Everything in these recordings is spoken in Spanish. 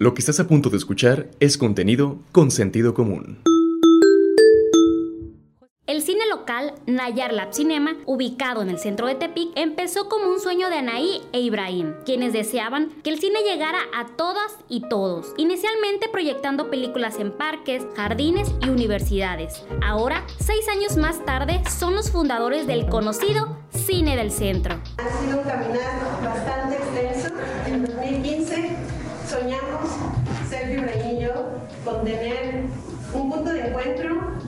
Lo que estás a punto de escuchar es contenido con sentido común. El cine local Nayar Lab Cinema, ubicado en el centro de Tepic, empezó como un sueño de Anaí e Ibrahim, quienes deseaban que el cine llegara a todas y todos, inicialmente proyectando películas en parques, jardines y universidades. Ahora, seis años más tarde, son los fundadores del conocido Cine del Centro. Ha sido un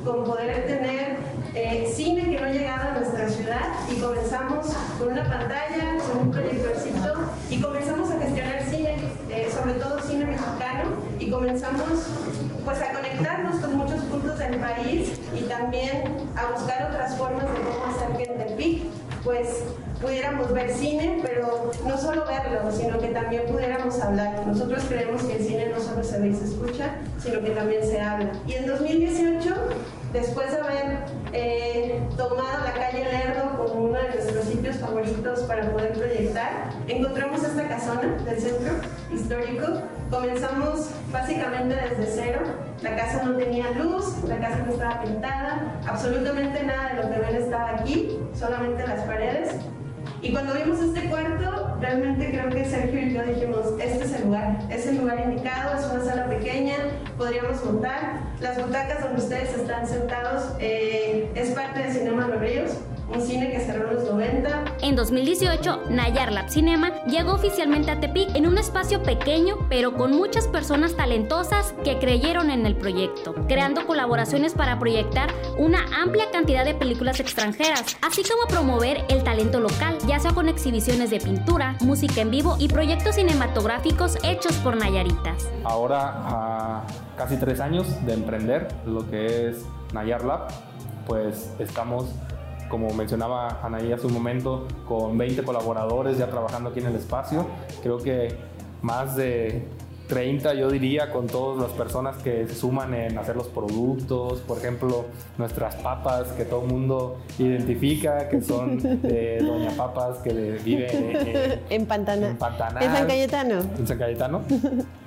con poder tener eh, cine que no llegaba a nuestra ciudad y comenzamos con una pantalla, con un proyectorcito y comenzamos a gestionar cine, eh, sobre todo cine mexicano y comenzamos pues a conectarnos con muchos puntos del país y también a buscar otras pues pudiéramos ver cine, pero no solo verlo, sino que también pudiéramos hablar. Nosotros creemos que el cine no solo se ve y se escucha, sino que también se habla. Y en 2018, después de haber eh, tomado la calle Lerdo como uno de nuestros sitios favoritos para poder proyectar, encontramos esta casona del centro histórico. Comenzamos básicamente desde cero. La casa no tenía luz, la casa no estaba pintada, absolutamente nada de lo que ven estaba aquí, solamente las paredes. Y cuando vimos este cuarto, realmente creo que Sergio y yo dijimos, este es el lugar, es el lugar indicado, es una sala pequeña, podríamos montar. Las butacas donde ustedes están sentados eh, es parte de Cinema Los Ríos, un cine que cerró en los 90. En 2018, Nayar Lab Cinema llegó oficialmente a Tepic en un espacio pequeño, pero con muchas personas talentosas que creyeron en el proyecto, creando colaboraciones para proyectar una amplia cantidad de películas extranjeras, así como promover el talento local, ya sea con exhibiciones de pintura, música en vivo y proyectos cinematográficos hechos por Nayaritas. Ahora, a casi tres años de emprender lo que es Nayar Lab, pues estamos como mencionaba Anaí hace un momento, con 20 colaboradores ya trabajando aquí en el espacio. Creo que más de 30, yo diría, con todas las personas que se suman en hacer los productos, por ejemplo, nuestras papas que todo el mundo identifica, que son de Doña Papas, que vive en, Pantana. en San Cayetano. En San Cayetano.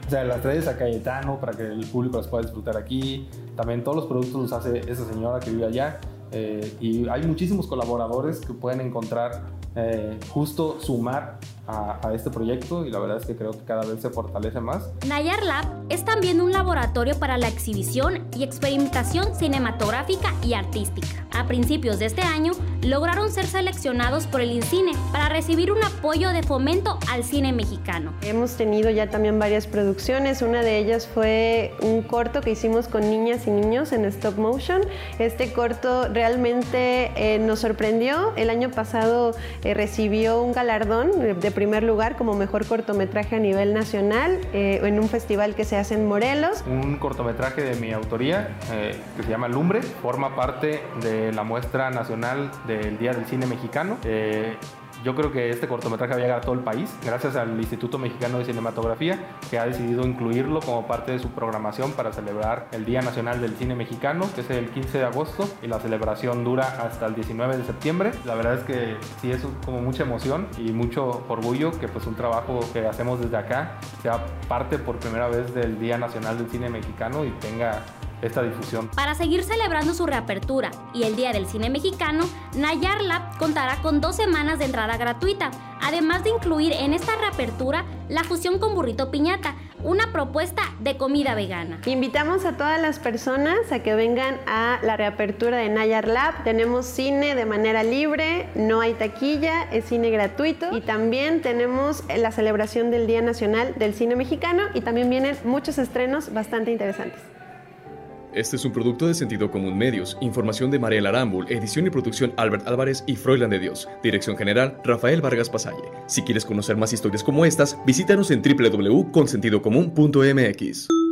O sea, las trae de San Cayetano para que el público las pueda disfrutar aquí. También todos los productos los hace esa señora que vive allá. Eh, y hay muchísimos colaboradores que pueden encontrar eh, justo sumar a, a, este proyecto y la verdad es que creo que cada vez se fortalece más. Nayar Lab es también un laboratorio para la exhibición y experimentación cinematográfica y artística. A principios de este año lograron ser seleccionados por el INCINE para recibir un apoyo de fomento al cine mexicano. Hemos tenido ya también varias producciones, una de ellas fue un corto que hicimos con niñas y niños en stop motion. Este corto realmente eh, nos sorprendió. El año pasado eh, recibió un galardón de primer lugar como mejor cortometraje a nivel nacional eh, en un festival que se hace en Morelos. Un cortometraje de mi autoría eh, que se llama Lumbre, forma parte de la muestra nacional del Día del Cine Mexicano. Eh, yo creo que este cortometraje va a llegar a todo el país, gracias al Instituto Mexicano de Cinematografía, que ha decidido incluirlo como parte de su programación para celebrar el Día Nacional del Cine Mexicano, que es el 15 de agosto, y la celebración dura hasta el 19 de septiembre. La verdad es que sí es como mucha emoción y mucho orgullo que pues un trabajo que hacemos desde acá sea parte por primera vez del Día Nacional del Cine Mexicano y tenga esta difusión. Para seguir celebrando su reapertura y el Día del Cine Mexicano, Nayar Lab contará con dos semanas de entrada gratuita, además de incluir en esta reapertura la fusión con burrito piñata, una propuesta de comida vegana. Invitamos a todas las personas a que vengan a la reapertura de Nayar Lab. Tenemos cine de manera libre, no hay taquilla, es cine gratuito y también tenemos la celebración del Día Nacional del Cine Mexicano y también vienen muchos estrenos bastante interesantes. Este es un producto de Sentido Común Medios. Información de Mariela Arambul, edición y producción Albert Álvarez y Froilan de Dios. Dirección general Rafael Vargas Pasalle. Si quieres conocer más historias como estas, visítanos en www.consentidocomún.mx.